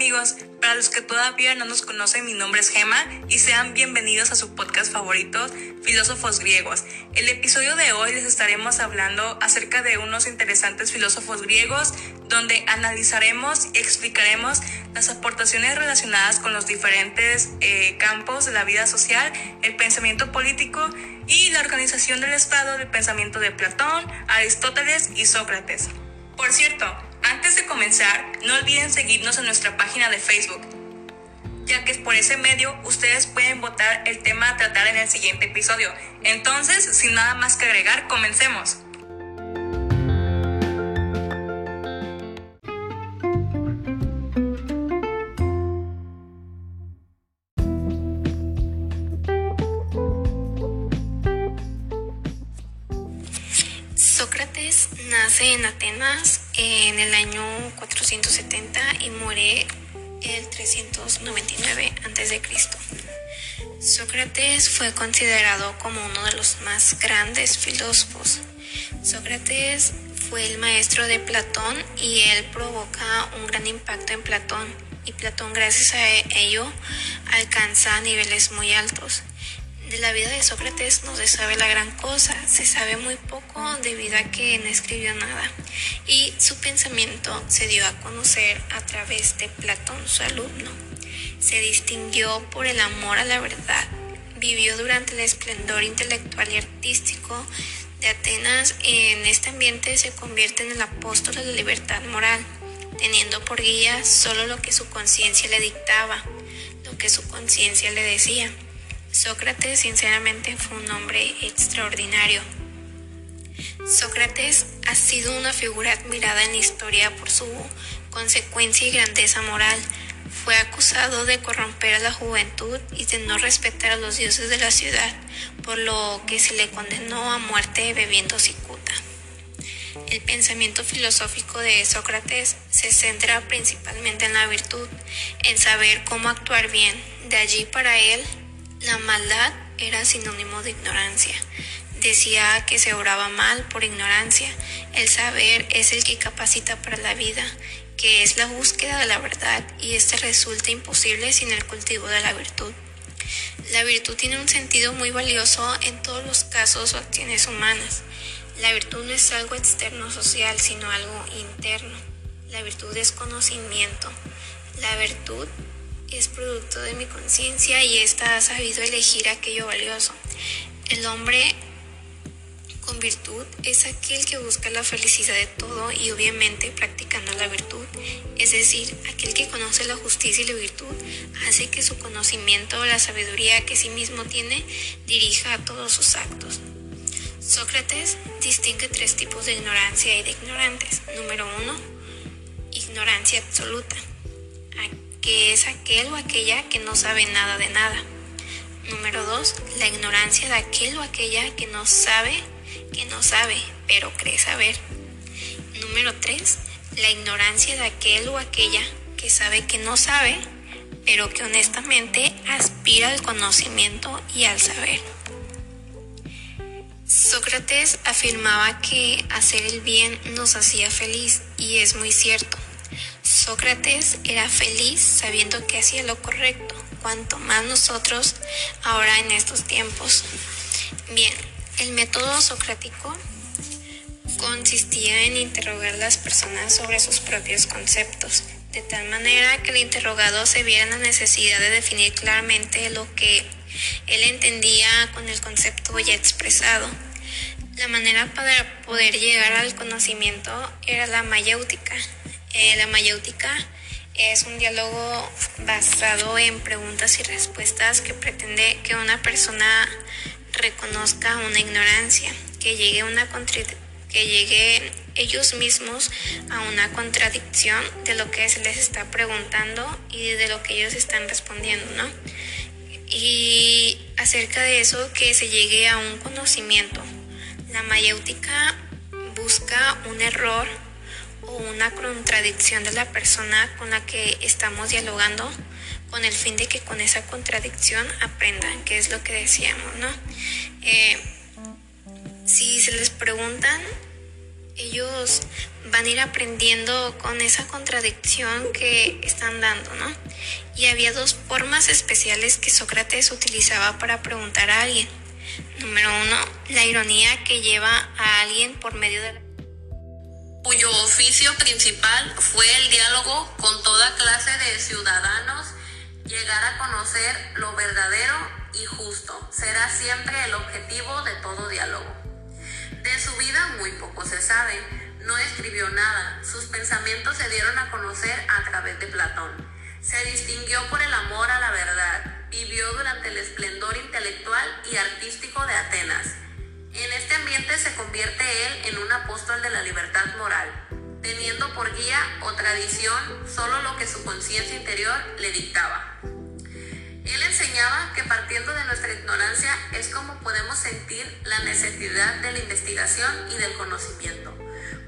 amigos, para los que todavía no nos conocen, mi nombre es Gema y sean bienvenidos a su podcast favorito, Filósofos Griegos. El episodio de hoy les estaremos hablando acerca de unos interesantes filósofos griegos donde analizaremos y explicaremos las aportaciones relacionadas con los diferentes eh, campos de la vida social, el pensamiento político y la organización del Estado del pensamiento de Platón, Aristóteles y Sócrates. Por cierto, antes de comenzar, no olviden seguirnos en nuestra página de Facebook, ya que por ese medio ustedes pueden votar el tema a tratar en el siguiente episodio. Entonces, sin nada más que agregar, comencemos. Sócrates nace en Atenas en el año 470 y muere el 399 a.C. Sócrates fue considerado como uno de los más grandes filósofos. Sócrates fue el maestro de Platón y él provoca un gran impacto en Platón y Platón gracias a ello alcanza niveles muy altos. De la vida de Sócrates no se sabe la gran cosa, se sabe muy poco debido a que no escribió nada y su pensamiento se dio a conocer a través de Platón, su alumno. Se distinguió por el amor a la verdad, vivió durante el esplendor intelectual y artístico de Atenas, en este ambiente se convierte en el apóstol de la libertad moral, teniendo por guía solo lo que su conciencia le dictaba, lo que su conciencia le decía. Sócrates sinceramente fue un hombre extraordinario. Sócrates ha sido una figura admirada en la historia por su consecuencia y grandeza moral. Fue acusado de corromper a la juventud y de no respetar a los dioses de la ciudad, por lo que se le condenó a muerte bebiendo cicuta. El pensamiento filosófico de Sócrates se centra principalmente en la virtud, en saber cómo actuar bien. De allí para él la maldad era sinónimo de ignorancia. Decía que se oraba mal por ignorancia. El saber es el que capacita para la vida, que es la búsqueda de la verdad y este resulta imposible sin el cultivo de la virtud. La virtud tiene un sentido muy valioso en todos los casos o acciones humanas. La virtud no es algo externo social, sino algo interno. La virtud es conocimiento. La virtud es producto de mi conciencia y ésta ha sabido elegir aquello valioso. El hombre con virtud es aquel que busca la felicidad de todo y obviamente practicando la virtud, es decir, aquel que conoce la justicia y la virtud, hace que su conocimiento o la sabiduría que sí mismo tiene dirija a todos sus actos. Sócrates distingue tres tipos de ignorancia y de ignorantes. Número uno, ignorancia absoluta que es aquel o aquella que no sabe nada de nada. Número 2. La ignorancia de aquel o aquella que no sabe, que no sabe, pero cree saber. Número 3. La ignorancia de aquel o aquella que sabe que no sabe, pero que honestamente aspira al conocimiento y al saber. Sócrates afirmaba que hacer el bien nos hacía feliz y es muy cierto. Sócrates era feliz sabiendo que hacía lo correcto, cuanto más nosotros ahora en estos tiempos. Bien, el método socrático consistía en interrogar a las personas sobre sus propios conceptos, de tal manera que el interrogado se viera en la necesidad de definir claramente lo que él entendía con el concepto ya expresado. La manera para poder llegar al conocimiento era la mayéutica, eh, la mayéutica es un diálogo basado en preguntas y respuestas que pretende que una persona reconozca una ignorancia, que llegue, una que llegue ellos mismos a una contradicción de lo que se les está preguntando y de lo que ellos están respondiendo, ¿no? Y acerca de eso, que se llegue a un conocimiento. La mayéutica busca un error una contradicción de la persona con la que estamos dialogando con el fin de que con esa contradicción aprendan, que es lo que decíamos, ¿no? Eh, si se les preguntan, ellos van a ir aprendiendo con esa contradicción que están dando, ¿no? Y había dos formas especiales que Sócrates utilizaba para preguntar a alguien. Número uno, la ironía que lleva a alguien por medio de la cuyo oficio principal fue el diálogo con toda clase de ciudadanos, llegar a conocer lo verdadero y justo será siempre el objetivo de todo diálogo. De su vida muy poco se sabe, no escribió nada, sus pensamientos se dieron a conocer a través de Platón. Se distinguió por el amor a la verdad, vivió durante el esplendor intelectual y artístico de Atenas. En este ambiente se convierte él en un apóstol de la libertad moral, teniendo por guía o tradición solo lo que su conciencia interior le dictaba. Él enseñaba que partiendo de nuestra ignorancia es como podemos sentir la necesidad de la investigación y del conocimiento.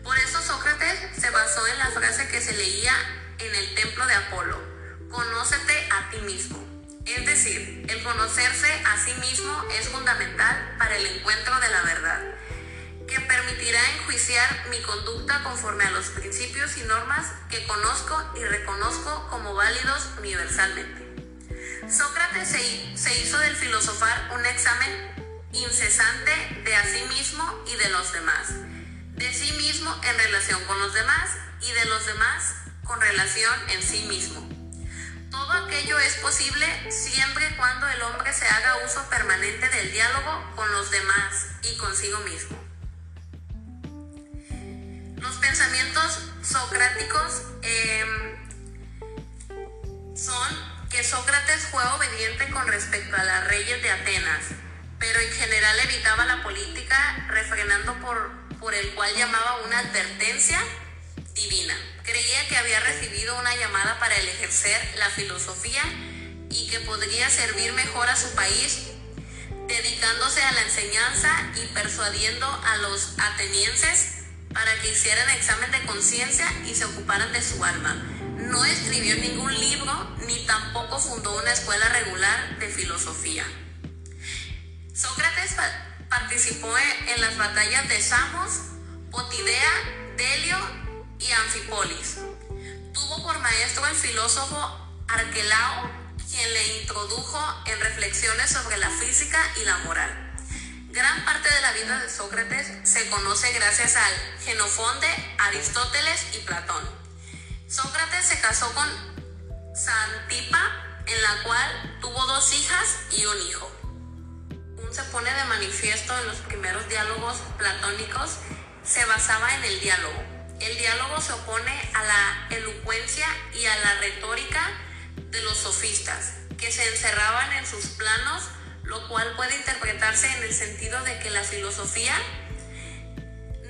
Por eso Sócrates se basó en la frase que se leía en el templo de Apolo, conócete a ti mismo. Es decir, el conocerse a sí mismo es fundamental para el encuentro de la verdad, que permitirá enjuiciar mi conducta conforme a los principios y normas que conozco y reconozco como válidos universalmente. Sócrates se, hizo del filosofar un examen incesante de a sí mismo y de los demás, de sí mismo en relación con los demás y de los demás con relación en sí mismo. Todo aquello es posible siempre y cuando el hombre se haga uso permanente del diálogo con los demás y consigo mismo. Los pensamientos socráticos em, son que Sócrates fue obediente con respecto a las reyes de Atenas, pero en general evitaba la política refrenando por, por el cual llamaba una advertencia divina. Creía que había recibido una llamada para el ejercer la filosofía y que podría servir mejor a su país dedicándose a la enseñanza y persuadiendo a los atenienses para que hicieran examen de conciencia y se ocuparan de su alma no escribió ningún libro ni tampoco fundó una escuela regular de filosofía. Sócrates participó en las batallas de Samos, Potidea, Delio y Anfipolis. Tuvo por maestro el filósofo Arquelao, quien le introdujo en reflexiones sobre la física y la moral. Gran parte de la vida de Sócrates se conoce gracias al Genofonte, Aristóteles y Platón. Sócrates se casó con Santipa, en la cual tuvo dos hijas y un hijo. Un se pone de manifiesto en los primeros diálogos platónicos, se basaba en el diálogo. El diálogo se opone a la elocuencia y a la retórica de los sofistas, que se encerraban en sus planos, lo cual puede interpretarse en el sentido de que la filosofía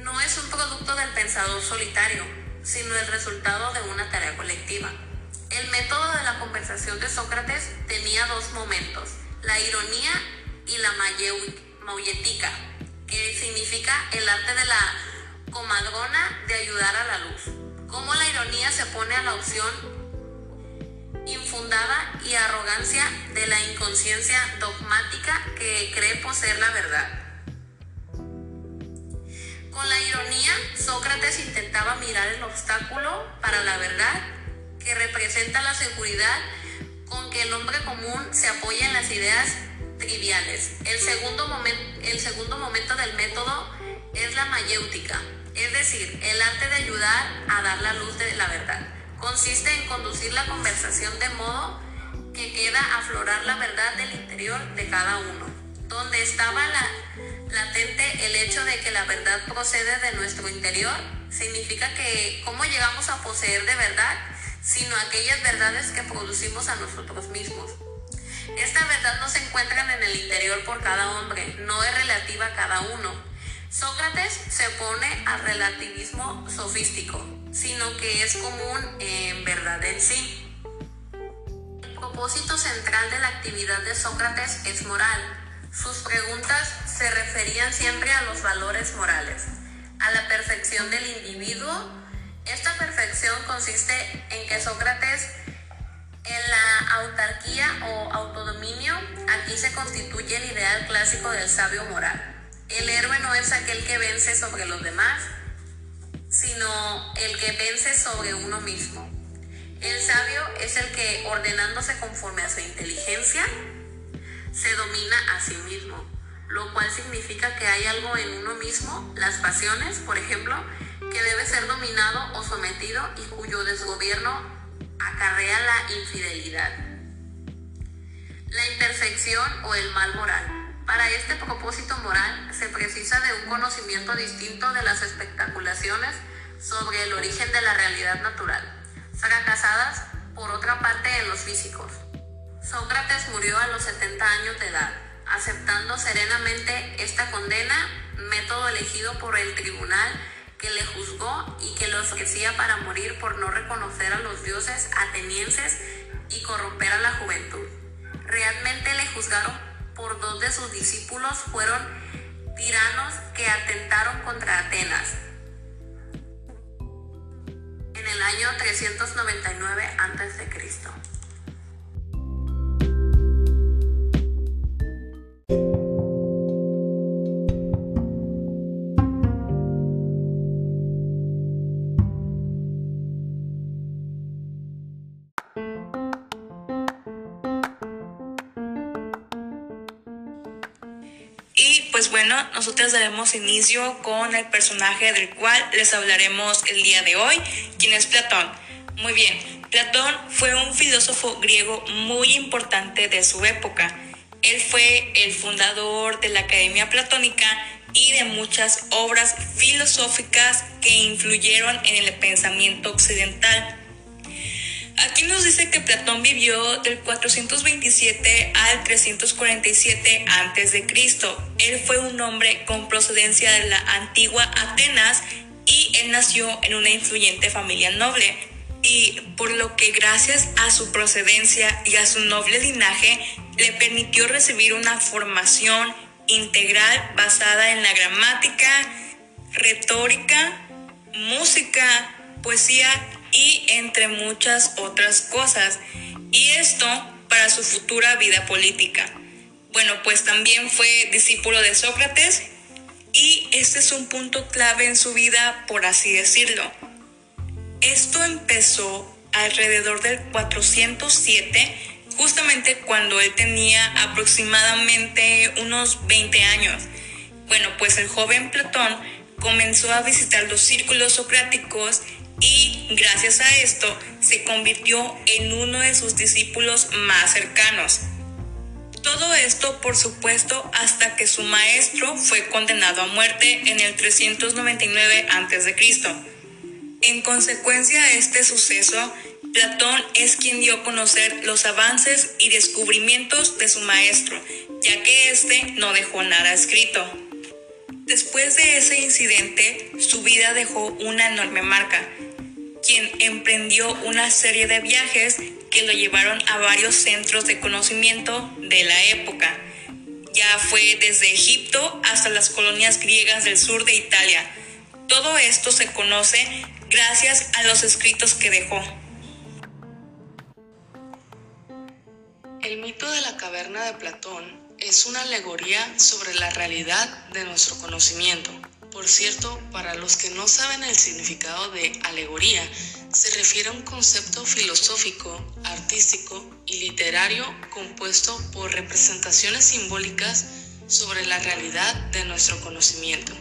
no es un producto del pensador solitario, sino el resultado de una tarea colectiva. El método de la conversación de Sócrates tenía dos momentos, la ironía y la que significa el arte de la comadrona de ayudar a la luz. Cómo la ironía se pone a la opción infundada y arrogancia de la inconsciencia dogmática que cree poseer la verdad. Con la ironía, Sócrates intentaba mirar el obstáculo para la verdad que representa la seguridad con que el hombre común se apoya en las ideas triviales. El segundo, el segundo momento del método es la mayéutica, es decir, el arte de ayudar a dar la luz de la verdad. Consiste en conducir la conversación de modo que queda aflorar la verdad del interior de cada uno, donde estaba la latente el hecho de que la verdad procede de nuestro interior, significa que cómo llegamos a poseer de verdad, sino aquellas verdades que producimos a nosotros mismos. Esta verdad no se encuentra en el interior por cada hombre, no es relativa a cada uno. Sócrates se opone al relativismo sofístico, sino que es común en verdad en sí. El propósito central de la actividad de Sócrates es moral, sus preguntas se referían siempre a los valores morales, a la perfección del individuo. Esta perfección consiste en que Sócrates en la autarquía o autodominio, aquí se constituye el ideal clásico del sabio moral. El héroe no es aquel que vence sobre los demás, sino el que vence sobre uno mismo. El sabio es el que, ordenándose conforme a su inteligencia, se domina a sí mismo, lo cual significa que hay algo en uno mismo, las pasiones, por ejemplo, que debe ser dominado o sometido y cuyo desgobierno acarrea la infidelidad. La intersección o el mal moral. Para este propósito moral se precisa de un conocimiento distinto de las espectaculaciones sobre el origen de la realidad natural, fracasadas por otra parte en los físicos. Sócrates murió a los 70 años de edad, aceptando serenamente esta condena, método elegido por el tribunal que le juzgó y que lo ofrecía para morir por no reconocer a los dioses atenienses y corromper a la juventud. Realmente le juzgaron por dos de sus discípulos fueron tiranos que atentaron contra Atenas en el año 399 a.C. nosotros daremos inicio con el personaje del cual les hablaremos el día de hoy, quien es Platón. Muy bien, Platón fue un filósofo griego muy importante de su época. Él fue el fundador de la Academia Platónica y de muchas obras filosóficas que influyeron en el pensamiento occidental. Aquí nos dice que Platón vivió del 427 al 347 a.C. Él fue un hombre con procedencia de la antigua Atenas y él nació en una influyente familia noble. Y por lo que gracias a su procedencia y a su noble linaje le permitió recibir una formación integral basada en la gramática, retórica, música, poesía y entre muchas otras cosas. Y esto para su futura vida política. Bueno, pues también fue discípulo de Sócrates y este es un punto clave en su vida, por así decirlo. Esto empezó alrededor del 407, justamente cuando él tenía aproximadamente unos 20 años. Bueno, pues el joven Platón comenzó a visitar los círculos socráticos gracias a esto se convirtió en uno de sus discípulos más cercanos. Todo esto, por supuesto, hasta que su maestro fue condenado a muerte en el 399 a.C. En consecuencia de este suceso, Platón es quien dio a conocer los avances y descubrimientos de su maestro, ya que éste no dejó nada escrito. Después de ese incidente, su vida dejó una enorme marca, quien emprendió una serie de viajes que lo llevaron a varios centros de conocimiento de la época. Ya fue desde Egipto hasta las colonias griegas del sur de Italia. Todo esto se conoce gracias a los escritos que dejó. El mito de la caverna de Platón es una alegoría sobre la realidad de nuestro conocimiento por cierto, para los que no saben el significado de alegoría, se refiere a un concepto filosófico, artístico y literario compuesto por representaciones simbólicas sobre la realidad de nuestro conocimiento.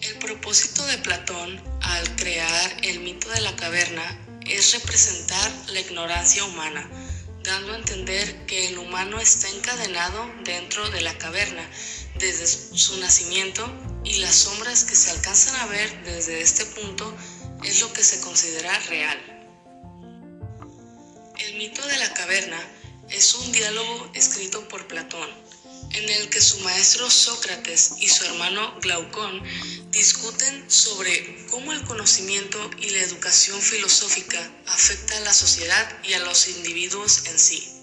El propósito de Platón al crear el mito de la caverna es representar la ignorancia humana, dando a entender que el humano está encadenado dentro de la caverna desde su nacimiento y las sombras que se alcanzan a ver desde este punto es lo que se considera real. El mito de la caverna es un diálogo escrito por Platón, en el que su maestro Sócrates y su hermano Glaucón discuten sobre cómo el conocimiento y la educación filosófica afecta a la sociedad y a los individuos en sí.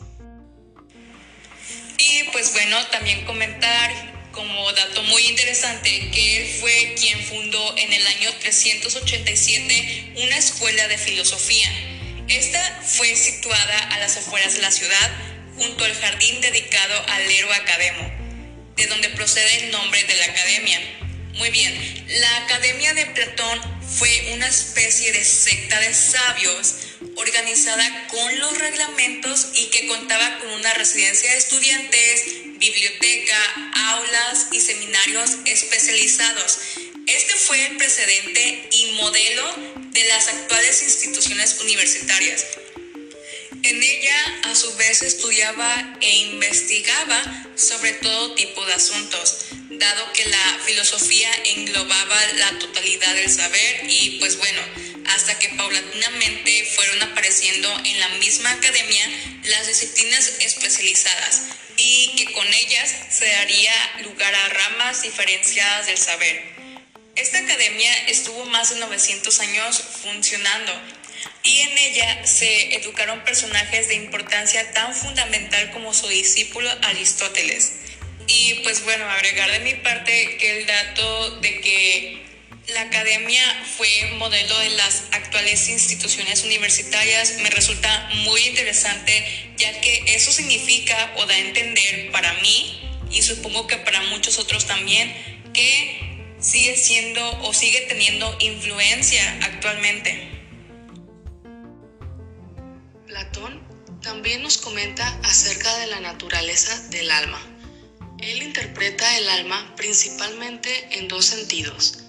Y pues bueno, también comentar como dato muy interesante que él fue quien fundó en el año 387 una escuela de filosofía. Esta fue situada a las afueras de la ciudad, junto al jardín dedicado al héroe Academo, de donde procede el nombre de la academia. Muy bien, la Academia de Platón fue una especie de secta de sabios organizada con los reglamentos y que contaba con una residencia de estudiantes, biblioteca, aulas y seminarios especializados. Este fue el precedente y modelo de las actuales instituciones universitarias. En ella, a su vez, estudiaba e investigaba sobre todo tipo de asuntos, dado que la filosofía englobaba la totalidad del saber y pues bueno, hasta que paulatinamente fueron apareciendo en la misma academia las disciplinas especializadas y que con ellas se daría lugar a ramas diferenciadas del saber. Esta academia estuvo más de 900 años funcionando y en ella se educaron personajes de importancia tan fundamental como su discípulo Aristóteles. Y pues bueno, agregar de mi parte que el dato de que la academia fue modelo de las actuales instituciones universitarias me resulta muy interesante ya que eso significa o da a entender para mí y supongo que para muchos otros también que sigue siendo o sigue teniendo influencia actualmente. Platón también nos comenta acerca de la naturaleza del alma. Él interpreta el alma principalmente en dos sentidos.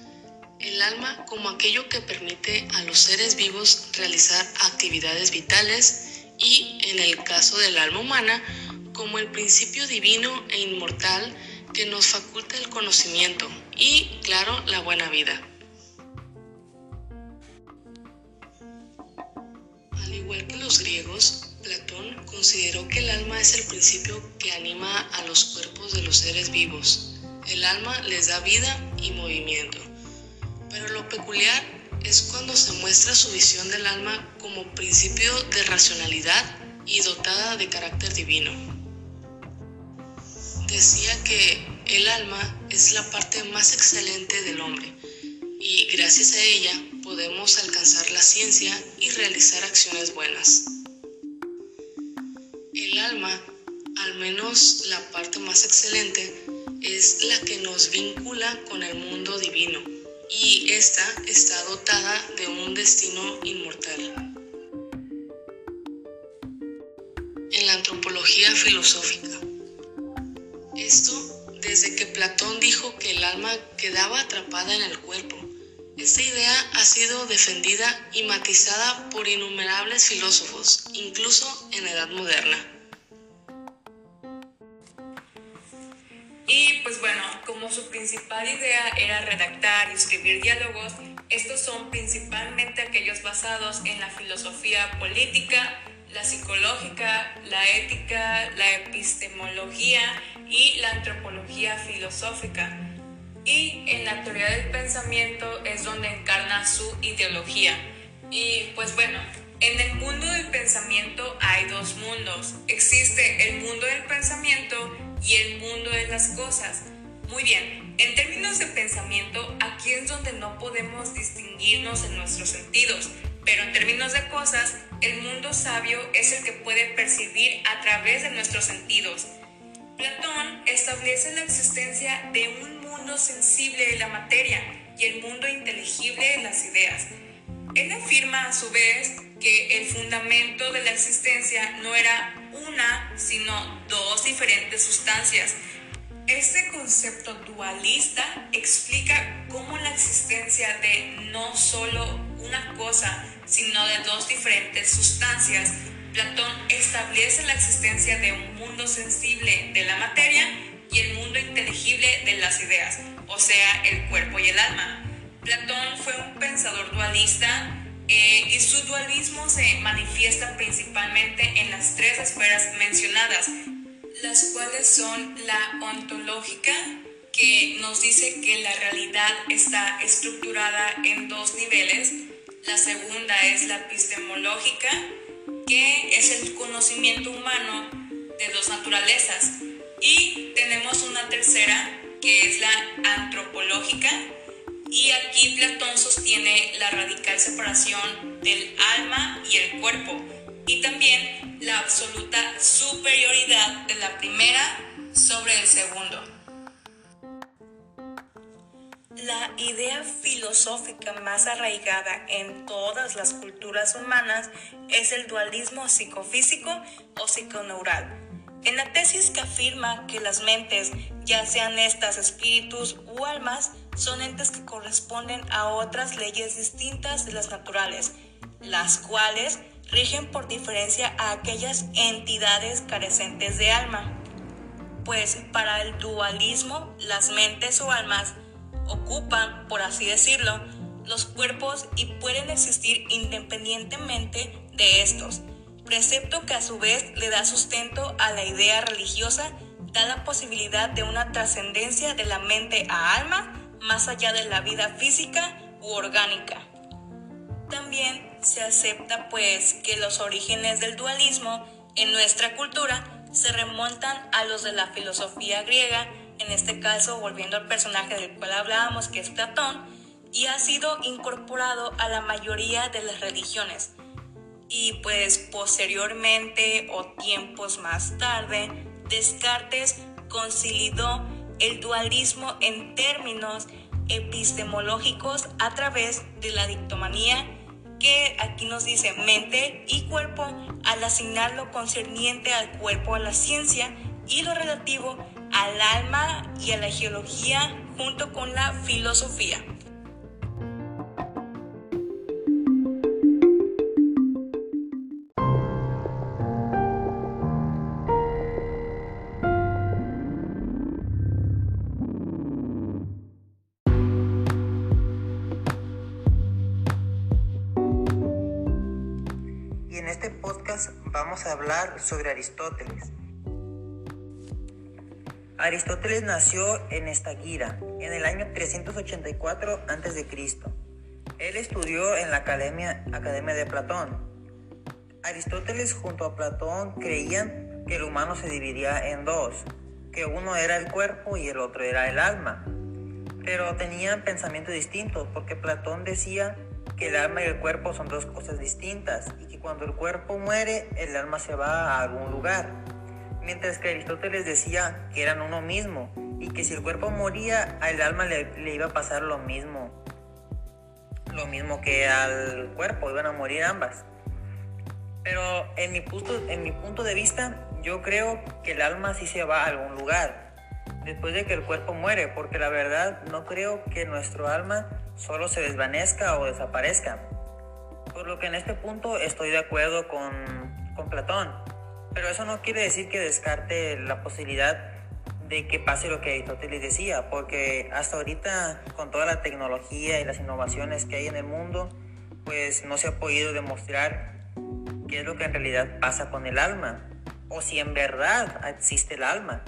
El alma como aquello que permite a los seres vivos realizar actividades vitales y, en el caso del alma humana, como el principio divino e inmortal que nos faculta el conocimiento y, claro, la buena vida. igual que los griegos, Platón consideró que el alma es el principio que anima a los cuerpos de los seres vivos. El alma les da vida y movimiento. Pero lo peculiar es cuando se muestra su visión del alma como principio de racionalidad y dotada de carácter divino. Decía que el alma es la parte más excelente del hombre y gracias a ella podemos alcanzar la ciencia y realizar acciones buenas. El alma, al menos la parte más excelente, es la que nos vincula con el mundo divino y esta está dotada de un destino inmortal. En la antropología filosófica. Esto desde que Platón dijo que el alma quedaba atrapada en el cuerpo esta idea ha sido defendida y matizada por innumerables filósofos, incluso en la edad moderna. Y pues bueno, como su principal idea era redactar y escribir diálogos, estos son principalmente aquellos basados en la filosofía política, la psicológica, la ética, la epistemología y la antropología filosófica y en la teoría del pensamiento es donde encarna su ideología. Y pues bueno, en el mundo del pensamiento hay dos mundos. Existe el mundo del pensamiento y el mundo de las cosas. Muy bien, en términos de pensamiento, aquí es donde no podemos distinguirnos en nuestros sentidos, pero en términos de cosas, el mundo sabio es el que puede percibir a través de nuestros sentidos. Platón establece la existencia de un sensible de la materia y el mundo inteligible de las ideas. Él afirma a su vez que el fundamento de la existencia no era una, sino dos diferentes sustancias. Este concepto dualista explica cómo la existencia de no solo una cosa, sino de dos diferentes sustancias. Platón establece la existencia de un mundo sensible de la materia y el mundo inteligible de las ideas, o sea, el cuerpo y el alma. Platón fue un pensador dualista eh, y su dualismo se manifiesta principalmente en las tres esferas mencionadas, las cuales son la ontológica, que nos dice que la realidad está estructurada en dos niveles, la segunda es la epistemológica, que es el conocimiento humano de dos naturalezas, y tenemos una tercera, que es la antropológica, y aquí Platón sostiene la radical separación del alma y el cuerpo, y también la absoluta superioridad de la primera sobre el segundo. La idea filosófica más arraigada en todas las culturas humanas es el dualismo psicofísico o psiconeural. En la tesis que afirma que las mentes, ya sean estas espíritus u almas, son entes que corresponden a otras leyes distintas de las naturales, las cuales rigen por diferencia a aquellas entidades carecentes de alma. Pues para el dualismo, las mentes o almas ocupan, por así decirlo, los cuerpos y pueden existir independientemente de estos, precepto que a su vez le da sustento a la idea religiosa, da la posibilidad de una trascendencia de la mente a alma más allá de la vida física u orgánica. También se acepta pues que los orígenes del dualismo en nuestra cultura se remontan a los de la filosofía griega en este caso volviendo al personaje del cual hablábamos, que es Platón, y ha sido incorporado a la mayoría de las religiones. Y pues posteriormente o tiempos más tarde, Descartes consolidó el dualismo en términos epistemológicos a través de la dictomanía que aquí nos dice mente y cuerpo al asignar lo concerniente al cuerpo a la ciencia y lo relativo al alma y a la geología junto con la filosofía. Vamos a hablar sobre Aristóteles. Aristóteles nació en Estagira en el año 384 a.C. Él estudió en la Academia, Academia de Platón. Aristóteles junto a Platón creían que el humano se dividía en dos, que uno era el cuerpo y el otro era el alma. Pero tenían pensamientos distintos porque Platón decía que el alma y el cuerpo son dos cosas distintas y que cuando el cuerpo muere el alma se va a algún lugar mientras que Aristóteles decía que eran uno mismo y que si el cuerpo moría, al alma le, iba a pasar lo mismo, lo mismo que al cuerpo, iban a morir ambas. Pero en mi, punto, en mi punto de vista, yo creo que el alma sí se va a algún lugar después de que el cuerpo muere, porque la verdad no creo que nuestro alma solo se desvanezca o desaparezca. Por lo que en este punto estoy de acuerdo con, Platón pero eso no quiere decir que descarte la posibilidad de que pase lo que Aristóteles decía, porque hasta ahorita con toda la tecnología y las innovaciones que hay en el mundo, pues no se ha podido demostrar qué es lo que en realidad pasa con el alma, o si en verdad existe el alma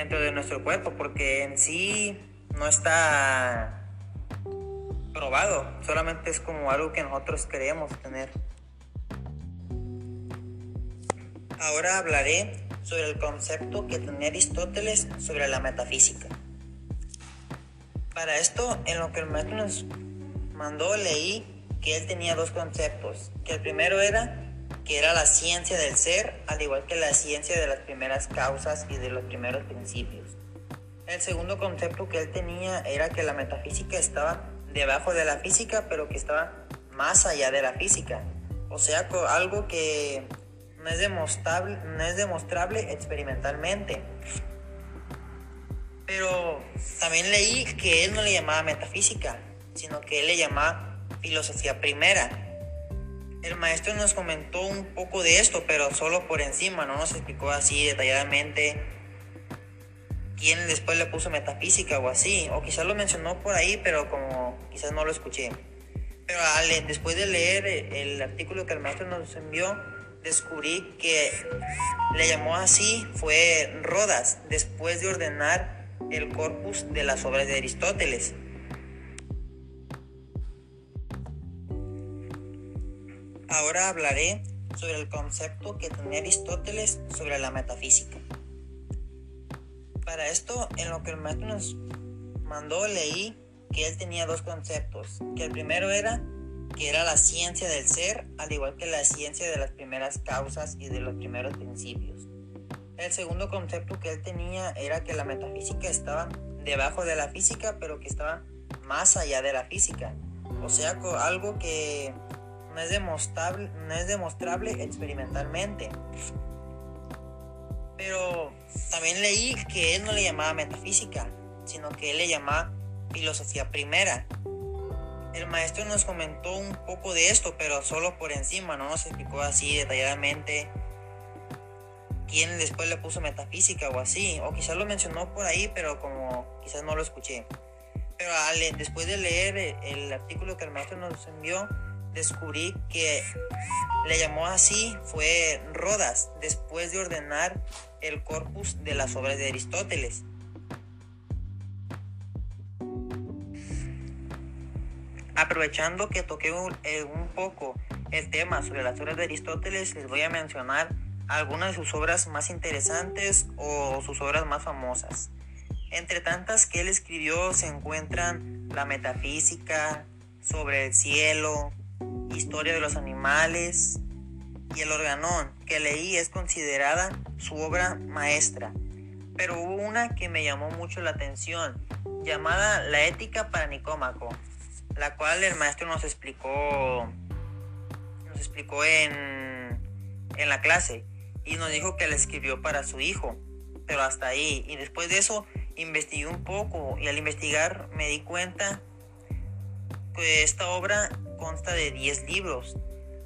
dentro de nuestro cuerpo, porque en sí no está probado, solamente es como algo que nosotros queremos tener. Ahora hablaré sobre el concepto que tenía Aristóteles sobre la metafísica. Para esto, en lo que el maestro nos mandó, leí que él tenía dos conceptos, que el primero era que era la ciencia del ser, al igual que la ciencia de las primeras causas y de los primeros principios. El segundo concepto que él tenía era que la metafísica estaba debajo de la física, pero que estaba más allá de la física. O sea, algo que no es demostrable, no es demostrable experimentalmente. Pero también leí que él no le llamaba metafísica, sino que él le llamaba filosofía primera. El maestro nos comentó un poco de esto, pero solo por encima, no nos explicó así detalladamente quién después le puso metafísica o así, o quizás lo mencionó por ahí, pero como quizás no lo escuché. Pero después de leer el artículo que el maestro nos envió, descubrí que le llamó así fue Rodas, después de ordenar el corpus de las obras de Aristóteles. Ahora hablaré sobre el concepto que tenía Aristóteles sobre la metafísica. Para esto, en lo que el maestro nos mandó, leí que él tenía dos conceptos, que el primero era que era la ciencia del ser, al igual que la ciencia de las primeras causas y de los primeros principios. El segundo concepto que él tenía era que la metafísica estaba debajo de la física, pero que estaba más allá de la física, o sea, algo que no es demostrable, no es demostrable experimentalmente. Pero también leí que él no le llamaba metafísica, sino que él le llamaba filosofía primera. El maestro nos comentó un poco de esto, pero solo por encima, no nos explicó así detalladamente quién después le puso metafísica o así, o quizás lo mencionó por ahí, pero como quizás no lo escuché. Pero después de leer el artículo que el maestro nos envió, descubrí que le llamó así fue Rodas, después de ordenar el corpus de las obras de Aristóteles. Aprovechando que toqué un, eh, un poco el tema sobre las obras de Aristóteles, les voy a mencionar algunas de sus obras más interesantes o sus obras más famosas. Entre tantas que él escribió se encuentran La Metafísica, Sobre el Cielo, Historia de los Animales y El Organón, que leí es considerada su obra maestra. Pero hubo una que me llamó mucho la atención, llamada La Ética para Nicómaco, la cual el maestro nos explicó, nos explicó en, en la clase y nos dijo que la escribió para su hijo, pero hasta ahí. Y después de eso investigué un poco y al investigar me di cuenta que esta obra consta de 10 libros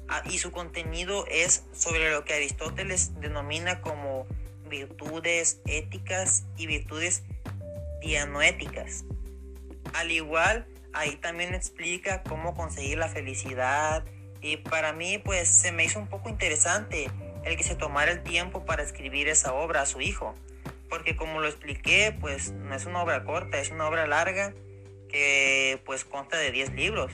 ah, y su contenido es sobre lo que Aristóteles denomina como virtudes éticas y virtudes dianoéticas. Al igual, ahí también explica cómo conseguir la felicidad y para mí pues se me hizo un poco interesante el que se tomara el tiempo para escribir esa obra a su hijo. Porque como lo expliqué, pues no es una obra corta, es una obra larga que pues consta de 10 libros.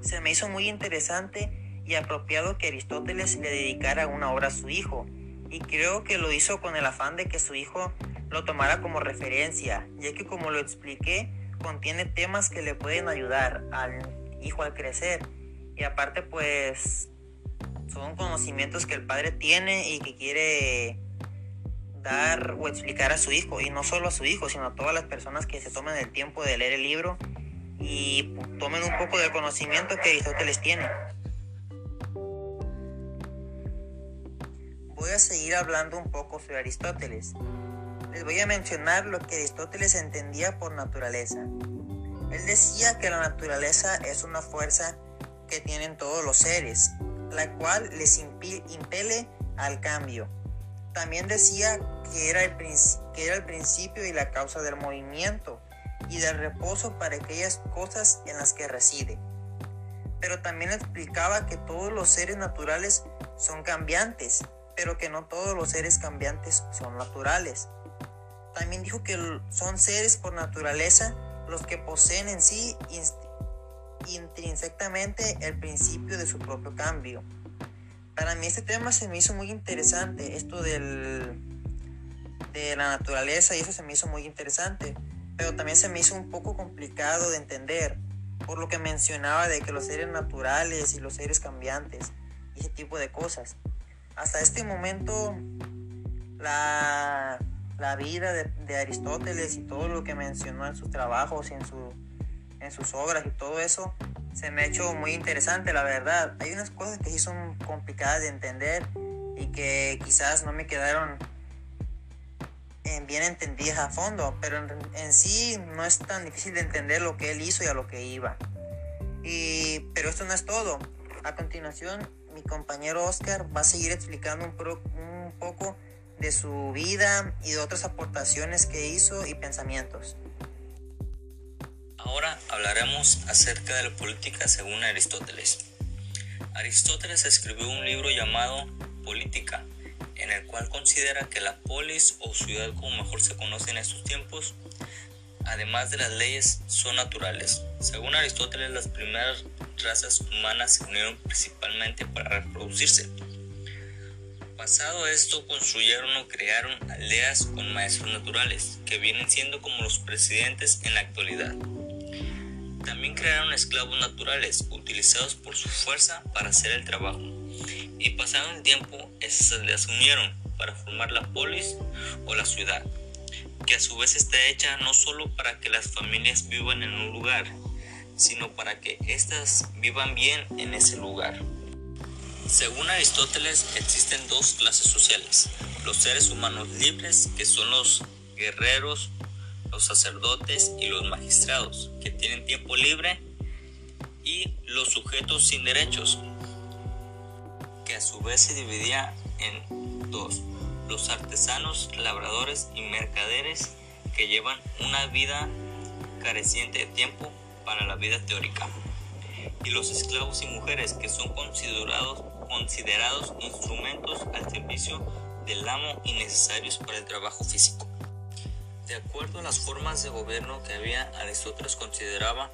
Se me hizo muy interesante y apropiado que Aristóteles le dedicara una obra a su hijo. Y creo que lo hizo con el afán de que su hijo lo tomara como referencia, ya que como lo expliqué, contiene temas que le pueden ayudar al hijo al crecer. Y aparte pues son conocimientos que el padre tiene y que quiere dar o explicar a su hijo, y no solo a su hijo, sino a todas las personas que se tomen el tiempo de leer el libro y tomen un poco del conocimiento que Aristóteles tiene. Voy a seguir hablando un poco sobre Aristóteles. Les voy a mencionar lo que Aristóteles entendía por naturaleza. Él decía que la naturaleza es una fuerza que tienen todos los seres la cual les impele al cambio. También decía que era, el que era el principio y la causa del movimiento y del reposo para aquellas cosas en las que reside. Pero también explicaba que todos los seres naturales son cambiantes, pero que no todos los seres cambiantes son naturales. También dijo que son seres por naturaleza los que poseen en sí intrínsecamente el principio de su propio cambio. Para mí este tema se me hizo muy interesante, esto del, de la naturaleza y eso se me hizo muy interesante, pero también se me hizo un poco complicado de entender, por lo que mencionaba de que los seres naturales y los seres cambiantes y ese tipo de cosas. Hasta este momento la, la vida de, de Aristóteles y todo lo que mencionó en sus trabajos y en su en sus obras y todo eso, se me ha hecho muy interesante, la verdad. Hay unas cosas que sí son complicadas de entender y que quizás no me quedaron bien entendidas a fondo, pero en, sí no es tan difícil de entender lo que él hizo y a lo que iba. Y, pero esto no es todo. A continuación, mi compañero Oscar va a seguir explicando un, un poco de su vida y de otras aportaciones que hizo y pensamientos. Ahora hablaremos acerca de la política según Aristóteles. Aristóteles escribió un libro llamado Política, en el cual considera que la polis o ciudad como mejor se conoce en estos tiempos, además de las leyes, son naturales. Según Aristóteles, las primeras razas humanas se unieron principalmente para reproducirse. Pasado esto, construyeron o crearon aldeas con maestros naturales, que vienen siendo como los presidentes en la actualidad. También crearon esclavos naturales utilizados por su fuerza para hacer el trabajo. Y pasado el tiempo, se unieron para formar la polis o la ciudad. que a su vez está hecha no solo para que las familias vivan en un lugar, sino para que éstas vivan bien en ese lugar. Según Aristóteles existen dos clases sociales, los seres humanos libres, que son los guerreros, los sacerdotes y los magistrados, que tienen tiempo libre, y los sujetos sin derechos, que a su vez se dividía en dos, los artesanos, labradores y mercaderes que llevan una vida careciente de tiempo para la vida teórica, y los esclavos y mujeres que son considerados, considerados instrumentos al servicio del amo y necesarios para el trabajo físico. De acuerdo a las formas de gobierno que había, Aristóteles consideraba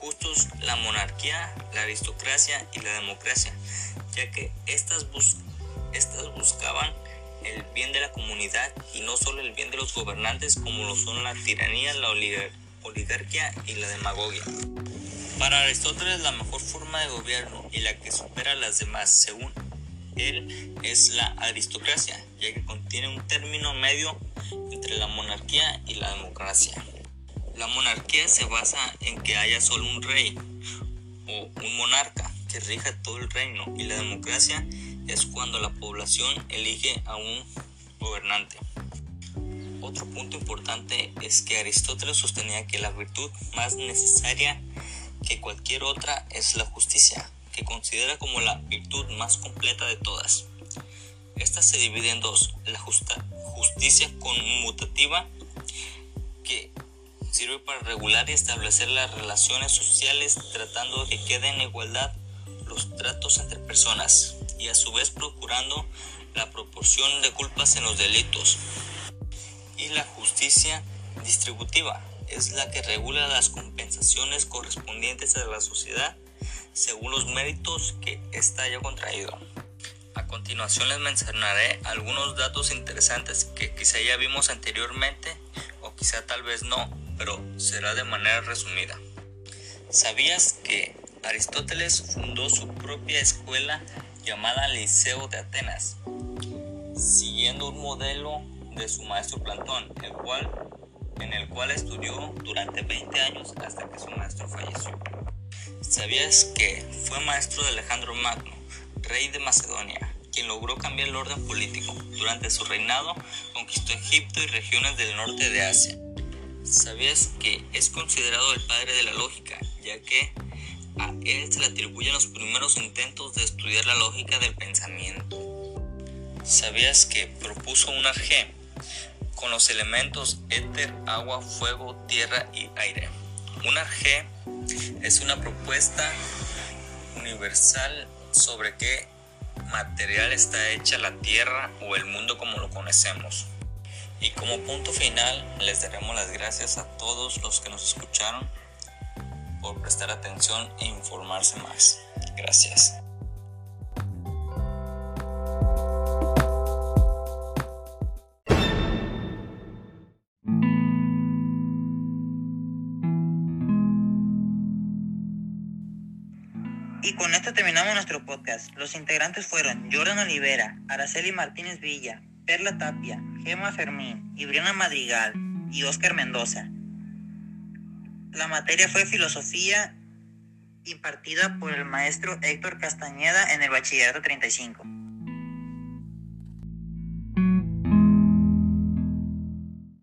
justos la monarquía, la aristocracia y la democracia, ya que estas, estas buscaban el bien de la comunidad y no solo el bien de los gobernantes como lo son la tiranía, la oligarquía y la demagogia. Para Aristóteles la mejor forma de gobierno y la que supera a las demás, según él, es la aristocracia, ya que contiene un término medio entre la monarquía y la democracia. La monarquía se basa en que haya solo un rey o un monarca que rija todo el reino y la democracia es cuando la población elige a un gobernante. Otro punto importante es que Aristóteles sostenía que la virtud más necesaria que cualquier otra es la justicia, que considera como la virtud más completa de todas. Esta se divide en dos, la justicia conmutativa, que sirve para regular y establecer las relaciones sociales tratando de que queden en igualdad los tratos entre personas y a su vez procurando la proporción de culpas en los delitos. Y la justicia distributiva es la que regula las compensaciones correspondientes a la sociedad según los méritos que ésta haya contraído. A continuación les mencionaré algunos datos interesantes que quizá ya vimos anteriormente o quizá tal vez no, pero será de manera resumida. ¿Sabías que Aristóteles fundó su propia escuela llamada Liceo de Atenas, siguiendo un modelo de su maestro Platón, el cual, en el cual estudió durante 20 años hasta que su maestro falleció? ¿Sabías que fue maestro de Alejandro Magno, rey de Macedonia, quien logró cambiar el orden político? Durante su reinado conquistó Egipto y regiones del norte de Asia. ¿Sabías que es considerado el padre de la lógica, ya que a él se le atribuyen los primeros intentos de estudiar la lógica del pensamiento? ¿Sabías que propuso una G con los elementos éter, agua, fuego, tierra y aire? Una G es una propuesta universal sobre qué material está hecha la Tierra o el mundo como lo conocemos. Y como punto final, les daremos las gracias a todos los que nos escucharon por prestar atención e informarse más. Gracias. Y con esto terminamos nuestro podcast. Los integrantes fueron Jordan Olivera, Araceli Martínez Villa, Perla Tapia, Gema Fermín, Ibriana Madrigal y Oscar Mendoza. La materia fue filosofía impartida por el maestro Héctor Castañeda en el bachillerato 35.